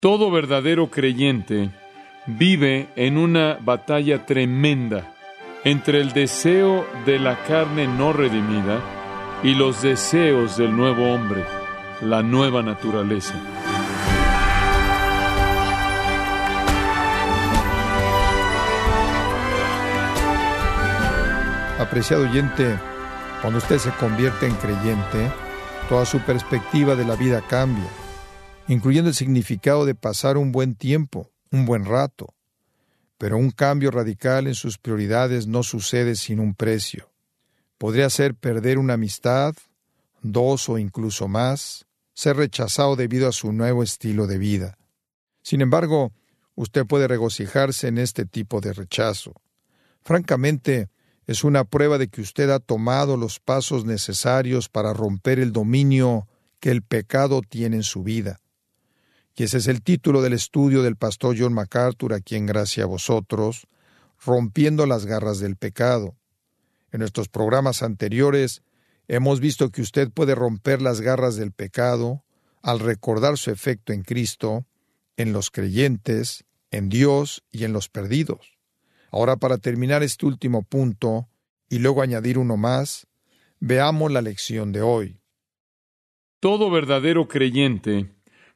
Todo verdadero creyente vive en una batalla tremenda entre el deseo de la carne no redimida y los deseos del nuevo hombre, la nueva naturaleza. Apreciado oyente, cuando usted se convierte en creyente, toda su perspectiva de la vida cambia, incluyendo el significado de pasar un buen tiempo, un buen rato. Pero un cambio radical en sus prioridades no sucede sin un precio. Podría ser perder una amistad, dos o incluso más, ser rechazado debido a su nuevo estilo de vida. Sin embargo, usted puede regocijarse en este tipo de rechazo. Francamente, es una prueba de que usted ha tomado los pasos necesarios para romper el dominio que el pecado tiene en su vida. Y ese es el título del estudio del pastor John MacArthur aquí en Gracia a vosotros, Rompiendo las garras del pecado. En nuestros programas anteriores hemos visto que usted puede romper las garras del pecado al recordar su efecto en Cristo, en los creyentes, en Dios y en los perdidos. Ahora, para terminar este último punto y luego añadir uno más, veamos la lección de hoy. Todo verdadero creyente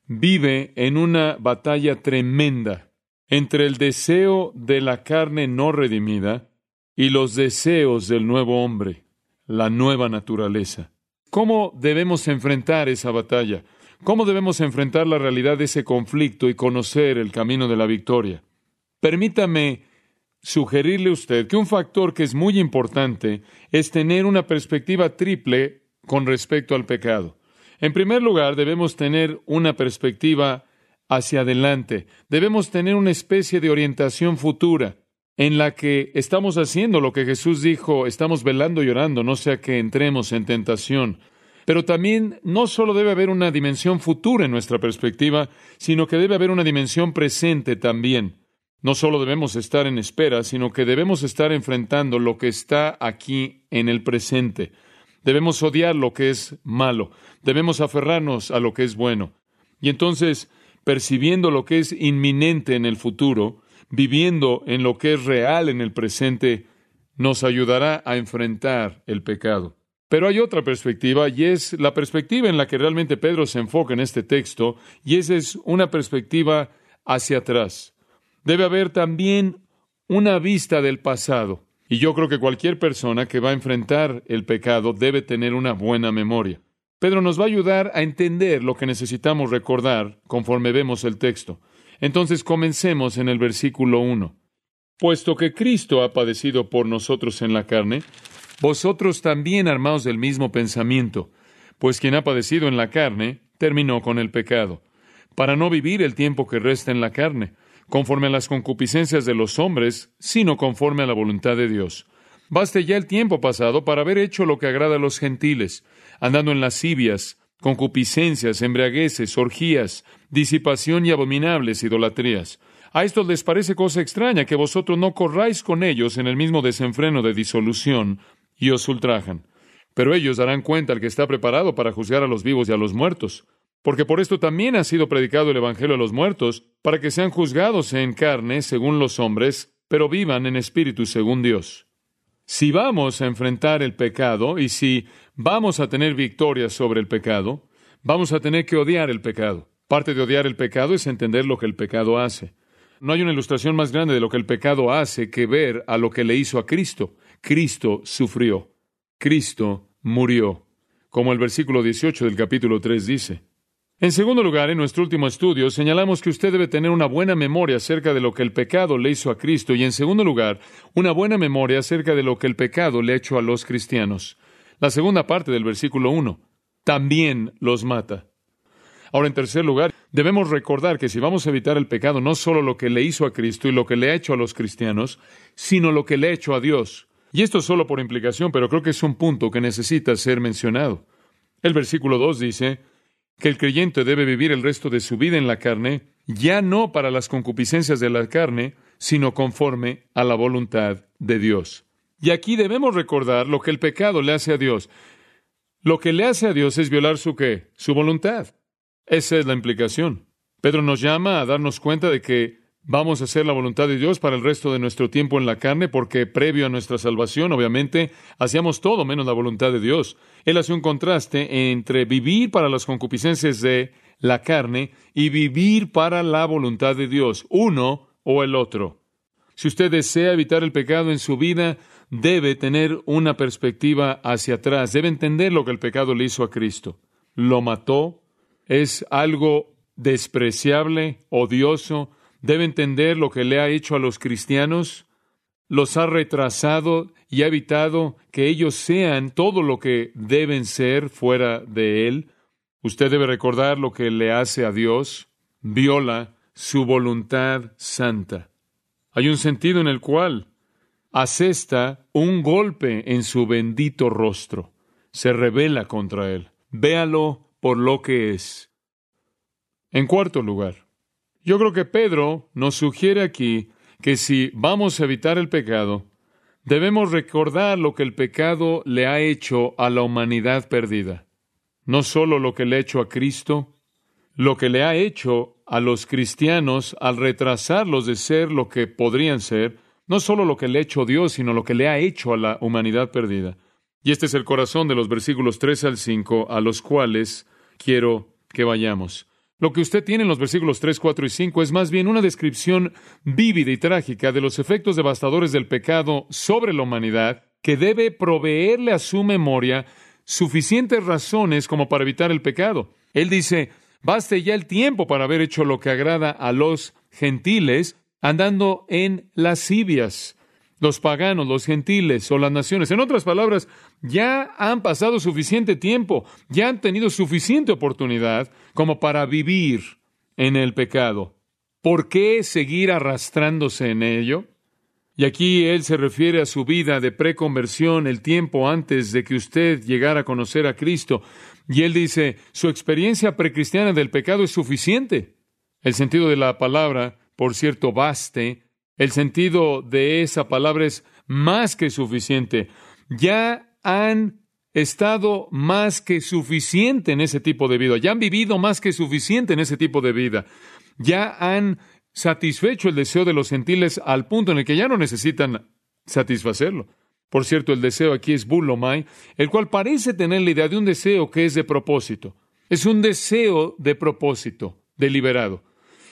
vive en una batalla tremenda entre el deseo de la carne no redimida y los deseos del nuevo hombre, la nueva naturaleza. ¿Cómo debemos enfrentar esa batalla? ¿Cómo debemos enfrentar la realidad de ese conflicto y conocer el camino de la victoria? Permítame sugerirle a usted que un factor que es muy importante es tener una perspectiva triple con respecto al pecado. En primer lugar, debemos tener una perspectiva hacia adelante. Debemos tener una especie de orientación futura en la que estamos haciendo lo que Jesús dijo, estamos velando y orando, no sea que entremos en tentación. Pero también no solo debe haber una dimensión futura en nuestra perspectiva, sino que debe haber una dimensión presente también. No solo debemos estar en espera, sino que debemos estar enfrentando lo que está aquí en el presente. Debemos odiar lo que es malo, debemos aferrarnos a lo que es bueno. Y entonces, percibiendo lo que es inminente en el futuro, viviendo en lo que es real en el presente, nos ayudará a enfrentar el pecado. Pero hay otra perspectiva y es la perspectiva en la que realmente Pedro se enfoca en este texto y esa es una perspectiva hacia atrás debe haber también una vista del pasado. Y yo creo que cualquier persona que va a enfrentar el pecado debe tener una buena memoria. Pedro nos va a ayudar a entender lo que necesitamos recordar conforme vemos el texto. Entonces comencemos en el versículo 1. Puesto que Cristo ha padecido por nosotros en la carne, vosotros también armaos del mismo pensamiento, pues quien ha padecido en la carne terminó con el pecado, para no vivir el tiempo que resta en la carne conforme a las concupiscencias de los hombres, sino conforme a la voluntad de Dios. Baste ya el tiempo pasado para haber hecho lo que agrada a los gentiles, andando en lascivias, concupiscencias, embriagueces, orgías, disipación y abominables idolatrías. A estos les parece cosa extraña que vosotros no corráis con ellos en el mismo desenfreno de disolución y os ultrajan. Pero ellos darán cuenta al que está preparado para juzgar a los vivos y a los muertos porque por esto también ha sido predicado el Evangelio a los muertos, para que sean juzgados en carne según los hombres, pero vivan en espíritu según Dios. Si vamos a enfrentar el pecado y si vamos a tener victoria sobre el pecado, vamos a tener que odiar el pecado. Parte de odiar el pecado es entender lo que el pecado hace. No hay una ilustración más grande de lo que el pecado hace que ver a lo que le hizo a Cristo. Cristo sufrió. Cristo murió. Como el versículo 18 del capítulo 3 dice. En segundo lugar, en nuestro último estudio señalamos que usted debe tener una buena memoria acerca de lo que el pecado le hizo a Cristo y en segundo lugar, una buena memoria acerca de lo que el pecado le ha hecho a los cristianos. La segunda parte del versículo 1, también los mata. Ahora, en tercer lugar, debemos recordar que si vamos a evitar el pecado, no solo lo que le hizo a Cristo y lo que le ha hecho a los cristianos, sino lo que le ha hecho a Dios. Y esto solo por implicación, pero creo que es un punto que necesita ser mencionado. El versículo 2 dice, que el creyente debe vivir el resto de su vida en la carne, ya no para las concupiscencias de la carne, sino conforme a la voluntad de Dios. Y aquí debemos recordar lo que el pecado le hace a Dios. Lo que le hace a Dios es violar su qué? Su voluntad. Esa es la implicación. Pedro nos llama a darnos cuenta de que vamos a hacer la voluntad de Dios para el resto de nuestro tiempo en la carne, porque previo a nuestra salvación, obviamente, hacíamos todo menos la voluntad de Dios. Él hace un contraste entre vivir para las concupiscencias de la carne y vivir para la voluntad de Dios, uno o el otro. Si usted desea evitar el pecado en su vida, debe tener una perspectiva hacia atrás, debe entender lo que el pecado le hizo a Cristo. Lo mató, es algo despreciable, odioso, debe entender lo que le ha hecho a los cristianos, los ha retrasado y ha evitado que ellos sean todo lo que deben ser fuera de Él. Usted debe recordar lo que le hace a Dios, viola su voluntad santa. Hay un sentido en el cual asesta un golpe en su bendito rostro, se revela contra Él. Véalo por lo que es. En cuarto lugar, yo creo que Pedro nos sugiere aquí que si vamos a evitar el pecado, debemos recordar lo que el pecado le ha hecho a la humanidad perdida. No solo lo que le ha hecho a Cristo, lo que le ha hecho a los cristianos al retrasarlos de ser lo que podrían ser, no solo lo que le ha hecho Dios, sino lo que le ha hecho a la humanidad perdida. Y este es el corazón de los versículos 3 al 5 a los cuales quiero que vayamos. Lo que usted tiene en los versículos 3, 4 y 5 es más bien una descripción vívida y trágica de los efectos devastadores del pecado sobre la humanidad que debe proveerle a su memoria suficientes razones como para evitar el pecado. Él dice, baste ya el tiempo para haber hecho lo que agrada a los gentiles, andando en lascivias, los paganos, los gentiles o las naciones. En otras palabras, ya han pasado suficiente tiempo, ya han tenido suficiente oportunidad como para vivir en el pecado. ¿Por qué seguir arrastrándose en ello? Y aquí él se refiere a su vida de preconversión, el tiempo antes de que usted llegara a conocer a Cristo. Y él dice, su experiencia precristiana del pecado es suficiente. El sentido de la palabra, por cierto, baste. El sentido de esa palabra es más que suficiente. Ya han estado más que suficiente en ese tipo de vida, ya han vivido más que suficiente en ese tipo de vida, ya han satisfecho el deseo de los gentiles al punto en el que ya no necesitan satisfacerlo. Por cierto, el deseo aquí es bulomai, el cual parece tener la idea de un deseo que es de propósito. Es un deseo de propósito, deliberado.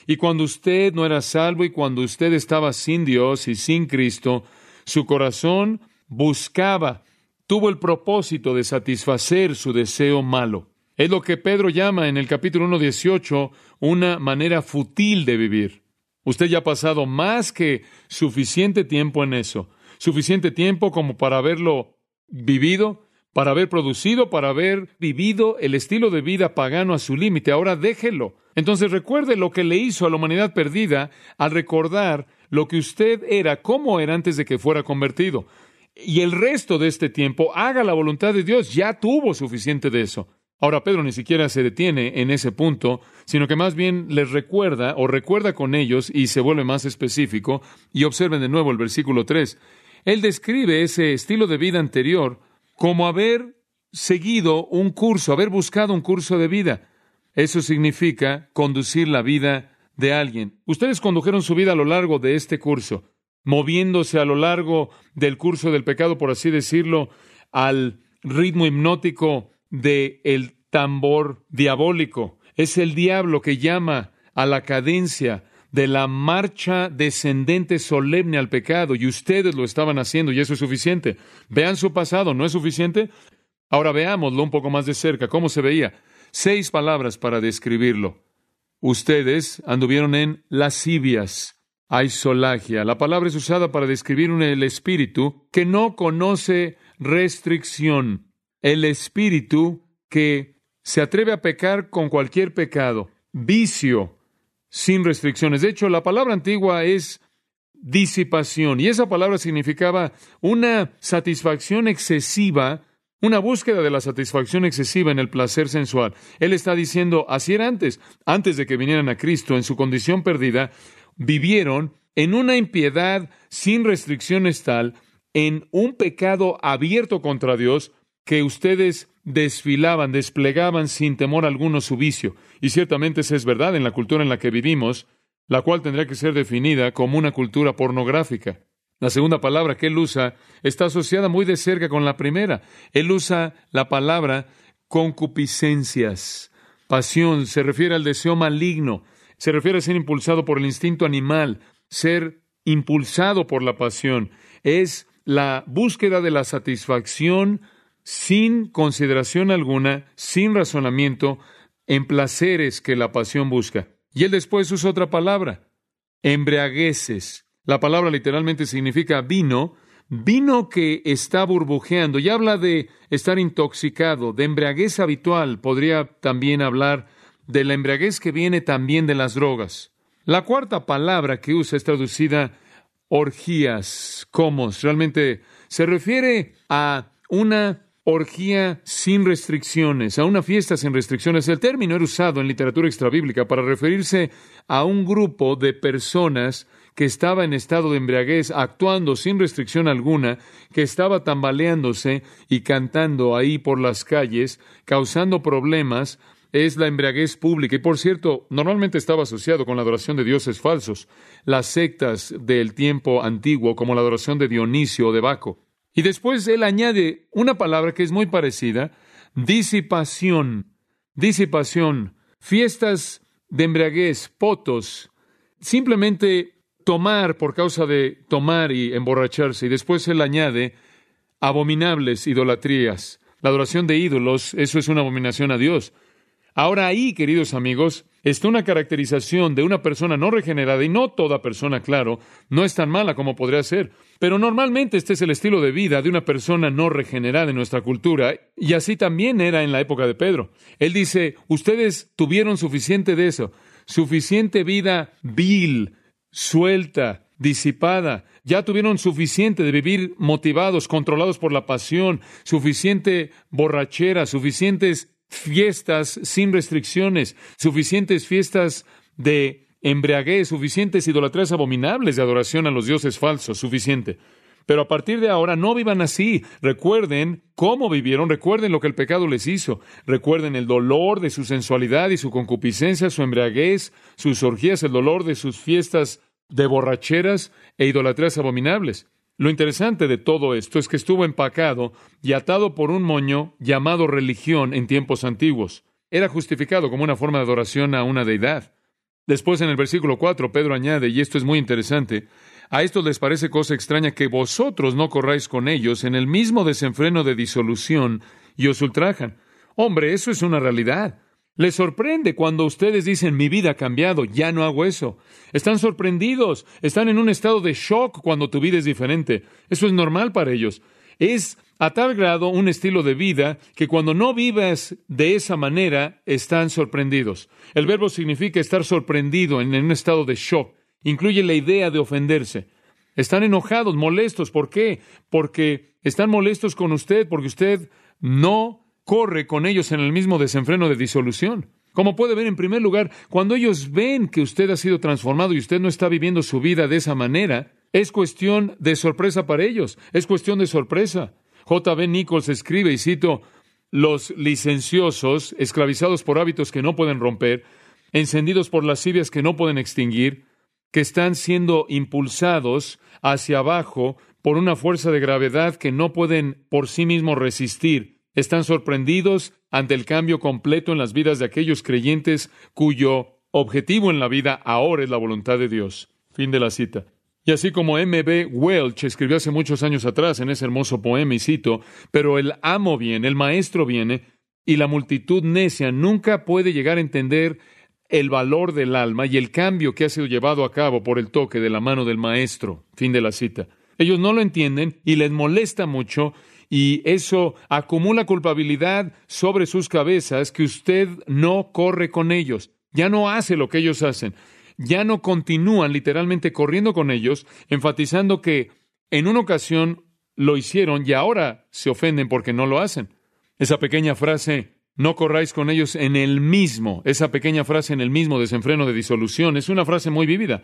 Y cuando usted no era salvo y cuando usted estaba sin Dios y sin Cristo, su corazón buscaba tuvo el propósito de satisfacer su deseo malo. Es lo que Pedro llama en el capítulo 1.18 una manera futil de vivir. Usted ya ha pasado más que suficiente tiempo en eso, suficiente tiempo como para haberlo vivido, para haber producido, para haber vivido el estilo de vida pagano a su límite. Ahora déjelo. Entonces recuerde lo que le hizo a la humanidad perdida al recordar lo que usted era, cómo era antes de que fuera convertido y el resto de este tiempo haga la voluntad de Dios. Ya tuvo suficiente de eso. Ahora Pedro ni siquiera se detiene en ese punto, sino que más bien les recuerda o recuerda con ellos y se vuelve más específico. Y observen de nuevo el versículo 3. Él describe ese estilo de vida anterior como haber seguido un curso, haber buscado un curso de vida. Eso significa conducir la vida de alguien. Ustedes condujeron su vida a lo largo de este curso moviéndose a lo largo del curso del pecado, por así decirlo, al ritmo hipnótico del el tambor diabólico. Es el diablo que llama a la cadencia de la marcha descendente solemne al pecado, y ustedes lo estaban haciendo, y eso es suficiente. Vean su pasado, ¿no es suficiente? Ahora veámoslo un poco más de cerca, cómo se veía. Seis palabras para describirlo. Ustedes anduvieron en lascivias, aisolagia. La palabra es usada para describir un, el espíritu que no conoce restricción. El espíritu que se atreve a pecar con cualquier pecado, vicio, sin restricciones. De hecho, la palabra antigua es disipación y esa palabra significaba una satisfacción excesiva, una búsqueda de la satisfacción excesiva en el placer sensual. Él está diciendo, así era antes, antes de que vinieran a Cristo, en su condición perdida, vivieron en una impiedad sin restricciones tal, en un pecado abierto contra Dios, que ustedes desfilaban, desplegaban sin temor alguno su vicio. Y ciertamente esa es verdad en la cultura en la que vivimos, la cual tendría que ser definida como una cultura pornográfica. La segunda palabra que él usa está asociada muy de cerca con la primera. Él usa la palabra concupiscencias. Pasión se refiere al deseo maligno, se refiere a ser impulsado por el instinto animal, ser impulsado por la pasión. Es la búsqueda de la satisfacción sin consideración alguna, sin razonamiento, en placeres que la pasión busca. Y él después usa otra palabra, embriagueces. La palabra literalmente significa vino, vino que está burbujeando, y habla de estar intoxicado, de embriaguez habitual, podría también hablar de la embriaguez que viene también de las drogas. La cuarta palabra que usa es traducida orgías, comos. Realmente se refiere a una orgía sin restricciones, a una fiesta sin restricciones. El término era usado en literatura extrabíblica para referirse a un grupo de personas que estaba en estado de embriaguez, actuando sin restricción alguna, que estaba tambaleándose y cantando ahí por las calles, causando problemas, es la embriaguez pública. Y por cierto, normalmente estaba asociado con la adoración de dioses falsos, las sectas del tiempo antiguo, como la adoración de Dionisio o de Baco. Y después él añade una palabra que es muy parecida, disipación, disipación, fiestas de embriaguez, potos, simplemente tomar por causa de tomar y emborracharse. Y después él añade abominables idolatrías. La adoración de ídolos, eso es una abominación a Dios. Ahora ahí, queridos amigos, está una caracterización de una persona no regenerada, y no toda persona, claro, no es tan mala como podría ser, pero normalmente este es el estilo de vida de una persona no regenerada en nuestra cultura, y así también era en la época de Pedro. Él dice, ustedes tuvieron suficiente de eso, suficiente vida vil, suelta, disipada, ya tuvieron suficiente de vivir motivados, controlados por la pasión, suficiente borrachera, suficientes fiestas sin restricciones, suficientes fiestas de embriaguez, suficientes idolatrías abominables de adoración a los dioses falsos, suficiente. Pero a partir de ahora no vivan así. Recuerden cómo vivieron, recuerden lo que el pecado les hizo, recuerden el dolor de su sensualidad y su concupiscencia, su embriaguez, sus orgías, el dolor de sus fiestas de borracheras e idolatrías abominables. Lo interesante de todo esto es que estuvo empacado y atado por un moño llamado religión en tiempos antiguos. Era justificado como una forma de adoración a una deidad. Después en el versículo 4 Pedro añade, y esto es muy interesante, a estos les parece cosa extraña que vosotros no corráis con ellos en el mismo desenfreno de disolución y os ultrajan. Hombre, eso es una realidad. Les sorprende cuando ustedes dicen mi vida ha cambiado, ya no hago eso. Están sorprendidos, están en un estado de shock cuando tu vida es diferente. Eso es normal para ellos. Es a tal grado un estilo de vida que cuando no vives de esa manera están sorprendidos. El verbo significa estar sorprendido en, un estado de shock. Incluye la idea de ofenderse. Están enojados, molestos. ¿Por qué? Porque están molestos con usted, porque usted no corre con ellos en el mismo desenfreno de disolución. Como puede ver, en primer lugar, cuando ellos ven que usted ha sido transformado y usted no está viviendo su vida de esa manera, es cuestión de sorpresa para ellos, es cuestión de sorpresa. J.B. Nichols escribe, y cito, los licenciosos, esclavizados por hábitos que no pueden romper, encendidos por lascivias que no pueden extinguir, que están siendo impulsados hacia abajo por una fuerza de gravedad que no pueden por sí mismos resistir, están sorprendidos ante el cambio completo en las vidas de aquellos creyentes cuyo objetivo en la vida ahora es la voluntad de Dios. Fin de la cita. Y así como M. B. Welch escribió hace muchos años atrás en ese hermoso poema, y cito, pero el amo viene, el maestro viene, y la multitud necia nunca puede llegar a entender el valor del alma y el cambio que ha sido llevado a cabo por el toque de la mano del maestro. Fin de la cita. Ellos no lo entienden y les molesta mucho y eso acumula culpabilidad sobre sus cabezas que usted no corre con ellos, ya no hace lo que ellos hacen, ya no continúan literalmente corriendo con ellos, enfatizando que en una ocasión lo hicieron y ahora se ofenden porque no lo hacen. Esa pequeña frase, no corráis con ellos en el mismo, esa pequeña frase en el mismo desenfreno de disolución, es una frase muy vívida.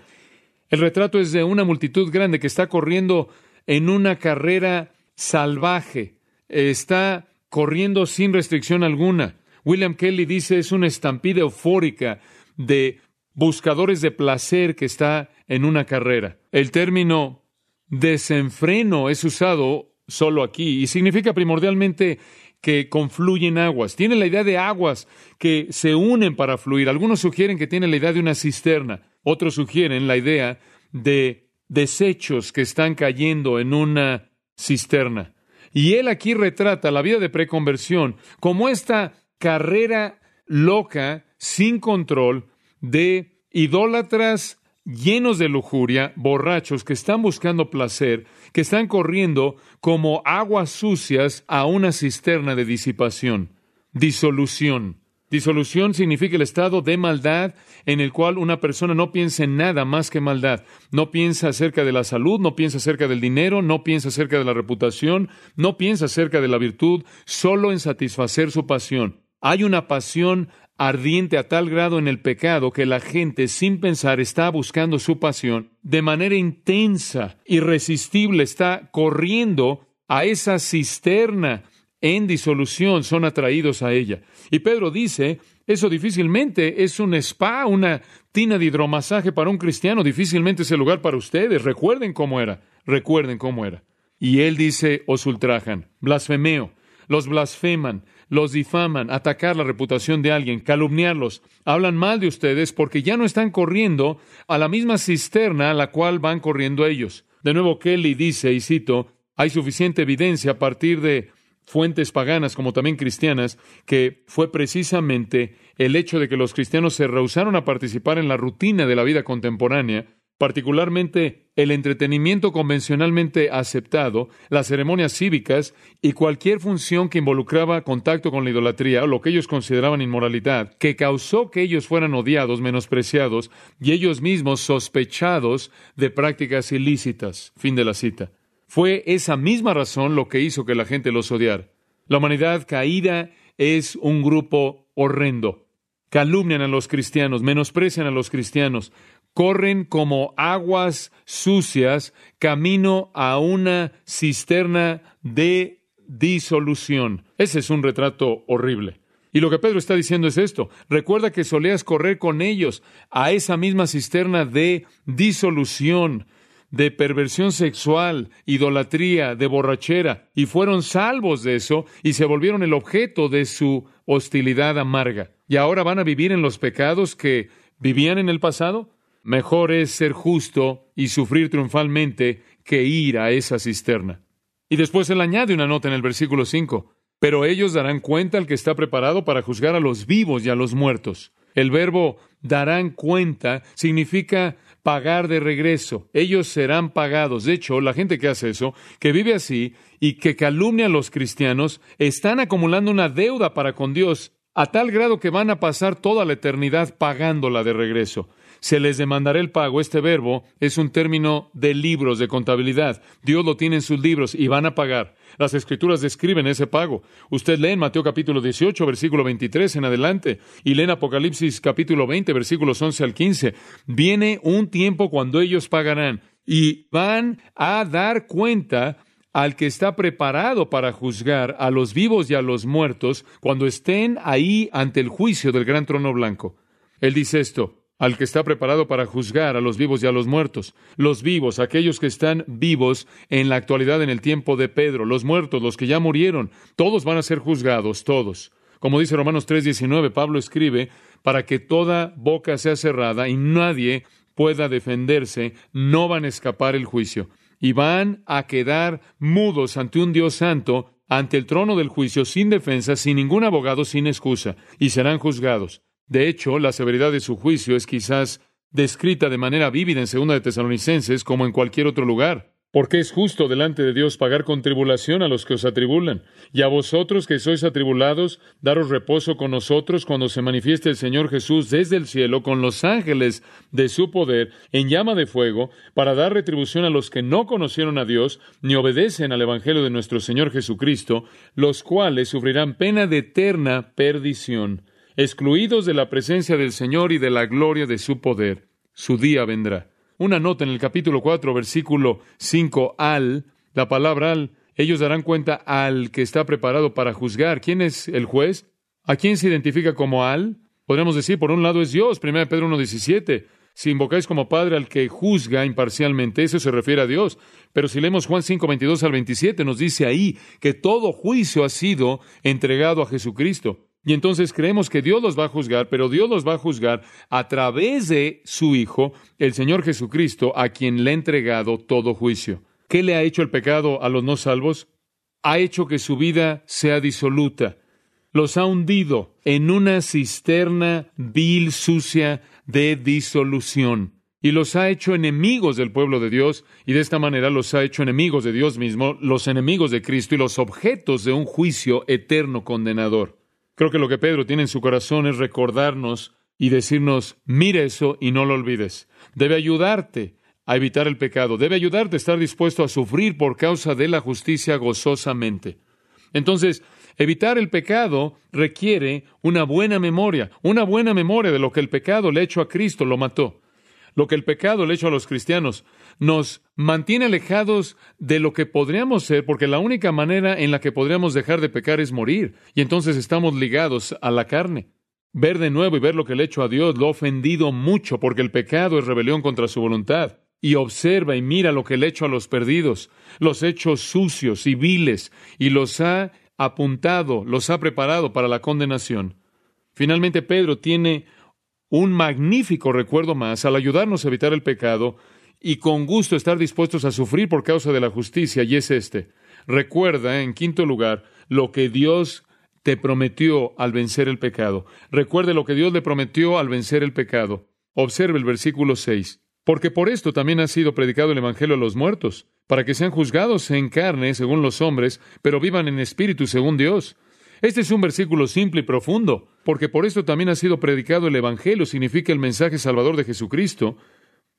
El retrato es de una multitud grande que está corriendo en una carrera salvaje, está corriendo sin restricción alguna. William Kelly dice es una estampida eufórica de buscadores de placer que está en una carrera. El término desenfreno es usado solo aquí y significa primordialmente que confluyen aguas. Tiene la idea de aguas que se unen para fluir. Algunos sugieren que tiene la idea de una cisterna. Otros sugieren la idea de desechos que están cayendo en una cisterna. Y él aquí retrata la vida de preconversión como esta carrera loca, sin control, de idólatras llenos de lujuria, borrachos que están buscando placer, que están corriendo como aguas sucias a una cisterna de disipación, disolución. Disolución significa el estado de maldad en el cual una persona no piensa en nada más que maldad. No piensa acerca de la salud, no piensa acerca del dinero, no piensa acerca de la reputación, no piensa acerca de la virtud, solo en satisfacer su pasión. Hay una pasión ardiente a tal grado en el pecado que la gente sin pensar está buscando su pasión de manera intensa, irresistible, está corriendo a esa cisterna en disolución, son atraídos a ella. Y Pedro dice, eso difícilmente es un spa, una tina de hidromasaje para un cristiano, difícilmente es el lugar para ustedes. Recuerden cómo era, recuerden cómo era. Y él dice, os ultrajan, blasfemeo, los blasfeman, los difaman, atacar la reputación de alguien, calumniarlos, hablan mal de ustedes porque ya no están corriendo a la misma cisterna a la cual van corriendo ellos. De nuevo, Kelly dice, y cito, hay suficiente evidencia a partir de fuentes paganas como también cristianas, que fue precisamente el hecho de que los cristianos se rehusaron a participar en la rutina de la vida contemporánea particularmente el entretenimiento convencionalmente aceptado, las ceremonias cívicas y cualquier función que involucraba contacto con la idolatría o lo que ellos consideraban inmoralidad, que causó que ellos fueran odiados, menospreciados y ellos mismos sospechados de prácticas ilícitas. Fin de la cita. Fue esa misma razón lo que hizo que la gente los odiara. La humanidad caída es un grupo horrendo. Calumnian a los cristianos, menosprecian a los cristianos, corren como aguas sucias camino a una cisterna de disolución. Ese es un retrato horrible. Y lo que Pedro está diciendo es esto. Recuerda que solías correr con ellos a esa misma cisterna de disolución, de perversión sexual, idolatría, de borrachera, y fueron salvos de eso y se volvieron el objeto de su hostilidad amarga. ¿Y ahora van a vivir en los pecados que vivían en el pasado? Mejor es ser justo y sufrir triunfalmente que ir a esa cisterna. Y después él añade una nota en el versículo 5. Pero ellos darán cuenta al que está preparado para juzgar a los vivos y a los muertos. El verbo darán cuenta significa pagar de regreso. Ellos serán pagados. De hecho, la gente que hace eso, que vive así y que calumnia a los cristianos, están acumulando una deuda para con Dios a tal grado que van a pasar toda la eternidad pagándola de regreso se les demandará el pago. Este verbo es un término de libros de contabilidad. Dios lo tiene en sus libros y van a pagar. Las escrituras describen ese pago. Usted lee en Mateo capítulo 18, versículo 23 en adelante, y lee en Apocalipsis capítulo 20, versículos 11 al 15. Viene un tiempo cuando ellos pagarán y van a dar cuenta al que está preparado para juzgar a los vivos y a los muertos cuando estén ahí ante el juicio del gran trono blanco. Él dice esto, al que está preparado para juzgar a los vivos y a los muertos. Los vivos, aquellos que están vivos en la actualidad en el tiempo de Pedro, los muertos, los que ya murieron, todos van a ser juzgados, todos. Como dice Romanos 3:19, Pablo escribe, para que toda boca sea cerrada y nadie pueda defenderse, no van a escapar el juicio. Y van a quedar mudos ante un Dios santo, ante el trono del juicio, sin defensa, sin ningún abogado, sin excusa, y serán juzgados. De hecho, la severidad de su juicio es quizás descrita de manera vívida en Segunda de Tesalonicenses como en cualquier otro lugar. Porque es justo delante de Dios pagar con tribulación a los que os atribulan, y a vosotros que sois atribulados, daros reposo con nosotros cuando se manifieste el Señor Jesús desde el cielo con los ángeles de su poder en llama de fuego, para dar retribución a los que no conocieron a Dios ni obedecen al Evangelio de nuestro Señor Jesucristo, los cuales sufrirán pena de eterna perdición excluidos de la presencia del Señor y de la gloria de su poder. Su día vendrá. Una nota en el capítulo 4, versículo 5 al, la palabra al ellos darán cuenta al que está preparado para juzgar. ¿Quién es el juez? ¿A quién se identifica como al? Podríamos decir, por un lado es Dios, 1 Pedro 1.17. Si invocáis como Padre al que juzga imparcialmente, eso se refiere a Dios. Pero si leemos Juan 5, 22 al 27, nos dice ahí que todo juicio ha sido entregado a Jesucristo. Y entonces creemos que Dios los va a juzgar, pero Dios los va a juzgar a través de su Hijo, el Señor Jesucristo, a quien le ha entregado todo juicio. ¿Qué le ha hecho el pecado a los no salvos? Ha hecho que su vida sea disoluta. Los ha hundido en una cisterna vil, sucia de disolución. Y los ha hecho enemigos del pueblo de Dios, y de esta manera los ha hecho enemigos de Dios mismo, los enemigos de Cristo y los objetos de un juicio eterno condenador. Creo que lo que Pedro tiene en su corazón es recordarnos y decirnos, mire eso y no lo olvides. Debe ayudarte a evitar el pecado, debe ayudarte a estar dispuesto a sufrir por causa de la justicia gozosamente. Entonces, evitar el pecado requiere una buena memoria, una buena memoria de lo que el pecado le ha hecho a Cristo, lo mató. Lo que el pecado le hecho a los cristianos nos mantiene alejados de lo que podríamos ser, porque la única manera en la que podríamos dejar de pecar es morir, y entonces estamos ligados a la carne. Ver de nuevo y ver lo que le he hecho a Dios lo ha ofendido mucho, porque el pecado es rebelión contra su voluntad. Y observa y mira lo que le he hecho a los perdidos, los hechos sucios y viles, y los ha apuntado, los ha preparado para la condenación. Finalmente, Pedro tiene un magnífico recuerdo más al ayudarnos a evitar el pecado y con gusto estar dispuestos a sufrir por causa de la justicia, y es este. Recuerda, en quinto lugar, lo que Dios te prometió al vencer el pecado. Recuerde lo que Dios le prometió al vencer el pecado. Observe el versículo 6. Porque por esto también ha sido predicado el Evangelio a los muertos, para que sean juzgados en carne según los hombres, pero vivan en espíritu según Dios. Este es un versículo simple y profundo, porque por esto también ha sido predicado el Evangelio, significa el mensaje salvador de Jesucristo,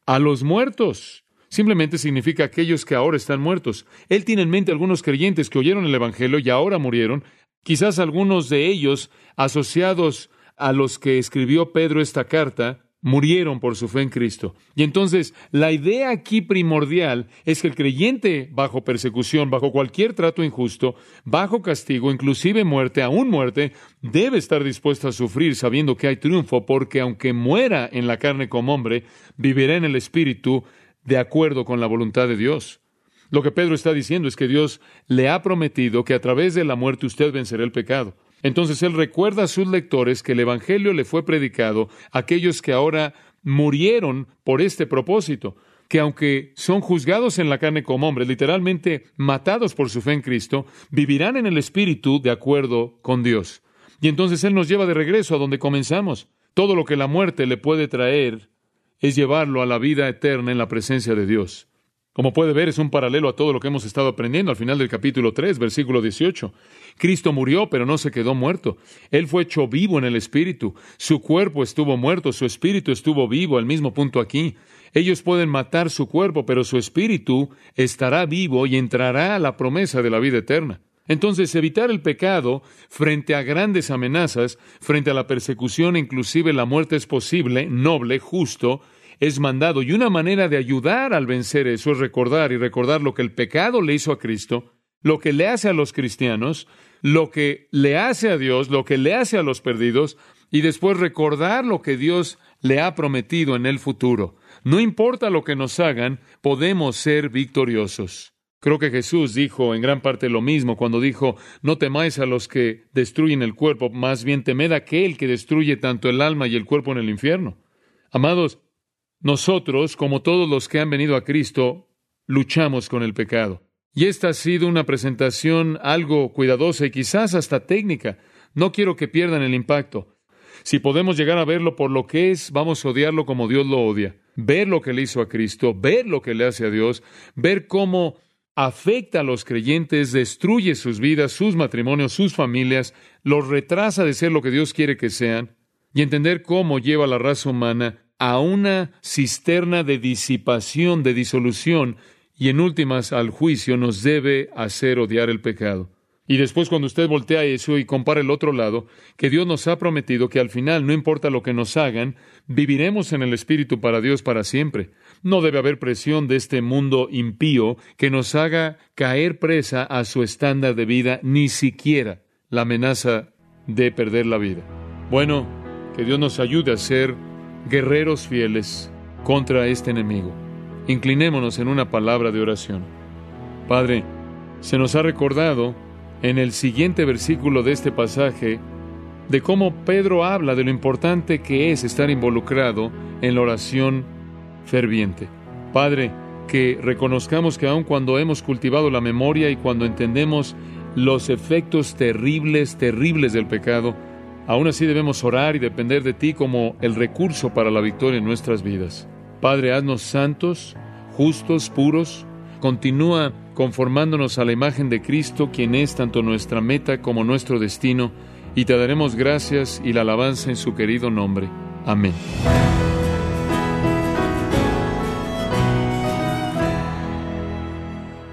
a los muertos. Simplemente significa aquellos que ahora están muertos. Él tiene en mente algunos creyentes que oyeron el Evangelio y ahora murieron, quizás algunos de ellos asociados a los que escribió Pedro esta carta, murieron por su fe en Cristo. Y entonces la idea aquí primordial es que el creyente bajo persecución, bajo cualquier trato injusto, bajo castigo, inclusive muerte, aún muerte, debe estar dispuesto a sufrir sabiendo que hay triunfo, porque aunque muera en la carne como hombre, vivirá en el Espíritu de acuerdo con la voluntad de Dios. Lo que Pedro está diciendo es que Dios le ha prometido que a través de la muerte usted vencerá el pecado. Entonces él recuerda a sus lectores que el Evangelio le fue predicado a aquellos que ahora murieron por este propósito, que aunque son juzgados en la carne como hombres, literalmente matados por su fe en Cristo, vivirán en el Espíritu de acuerdo con Dios. Y entonces Él nos lleva de regreso a donde comenzamos. Todo lo que la muerte le puede traer es llevarlo a la vida eterna en la presencia de Dios. Como puede ver, es un paralelo a todo lo que hemos estado aprendiendo al final del capítulo 3, versículo 18. Cristo murió, pero no se quedó muerto. Él fue hecho vivo en el Espíritu. Su cuerpo estuvo muerto, su Espíritu estuvo vivo, al mismo punto aquí. Ellos pueden matar su cuerpo, pero su Espíritu estará vivo y entrará a la promesa de la vida eterna. Entonces, evitar el pecado frente a grandes amenazas, frente a la persecución, inclusive la muerte es posible, noble, justo, es mandado. Y una manera de ayudar al vencer eso es recordar y recordar lo que el pecado le hizo a Cristo, lo que le hace a los cristianos, lo que le hace a Dios, lo que le hace a los perdidos, y después recordar lo que Dios le ha prometido en el futuro. No importa lo que nos hagan, podemos ser victoriosos. Creo que Jesús dijo en gran parte lo mismo cuando dijo, no temáis a los que destruyen el cuerpo, más bien temed a aquel que destruye tanto el alma y el cuerpo en el infierno. Amados, nosotros, como todos los que han venido a Cristo, luchamos con el pecado. Y esta ha sido una presentación algo cuidadosa y quizás hasta técnica. No quiero que pierdan el impacto. Si podemos llegar a verlo por lo que es, vamos a odiarlo como Dios lo odia. Ver lo que le hizo a Cristo, ver lo que le hace a Dios, ver cómo afecta a los creyentes, destruye sus vidas, sus matrimonios, sus familias, los retrasa de ser lo que Dios quiere que sean, y entender cómo lleva la raza humana a una cisterna de disipación, de disolución, y en últimas al juicio nos debe hacer odiar el pecado. Y después cuando usted voltea eso y compara el otro lado, que Dios nos ha prometido que al final, no importa lo que nos hagan, viviremos en el Espíritu para Dios para siempre. No debe haber presión de este mundo impío que nos haga caer presa a su estándar de vida, ni siquiera la amenaza de perder la vida. Bueno, que Dios nos ayude a ser guerreros fieles contra este enemigo. Inclinémonos en una palabra de oración. Padre, se nos ha recordado en el siguiente versículo de este pasaje de cómo Pedro habla de lo importante que es estar involucrado en la oración ferviente. Padre, que reconozcamos que aun cuando hemos cultivado la memoria y cuando entendemos los efectos terribles, terribles del pecado, aún así debemos orar y depender de ti como el recurso para la victoria en nuestras vidas. Padre, haznos santos, justos, puros. Continúa conformándonos a la imagen de Cristo, quien es tanto nuestra meta como nuestro destino, y te daremos gracias y la alabanza en su querido nombre. Amén.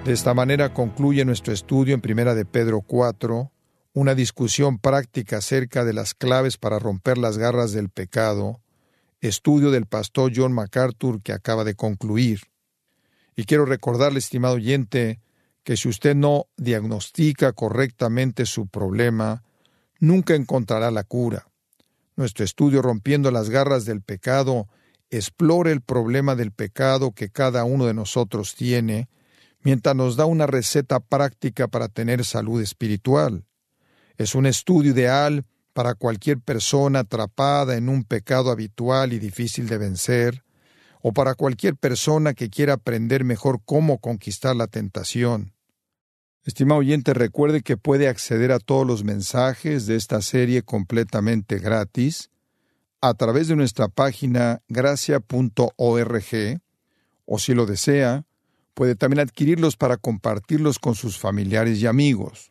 De esta manera concluye nuestro estudio en Primera de Pedro 4, una discusión práctica acerca de las claves para romper las garras del pecado, estudio del pastor John MacArthur que acaba de concluir. Y quiero recordarle, estimado oyente, que si usted no diagnostica correctamente su problema, nunca encontrará la cura. Nuestro estudio Rompiendo las garras del pecado explora el problema del pecado que cada uno de nosotros tiene mientras nos da una receta práctica para tener salud espiritual. Es un estudio ideal para cualquier persona atrapada en un pecado habitual y difícil de vencer, o para cualquier persona que quiera aprender mejor cómo conquistar la tentación. Estimado oyente, recuerde que puede acceder a todos los mensajes de esta serie completamente gratis a través de nuestra página gracia.org o si lo desea, puede también adquirirlos para compartirlos con sus familiares y amigos.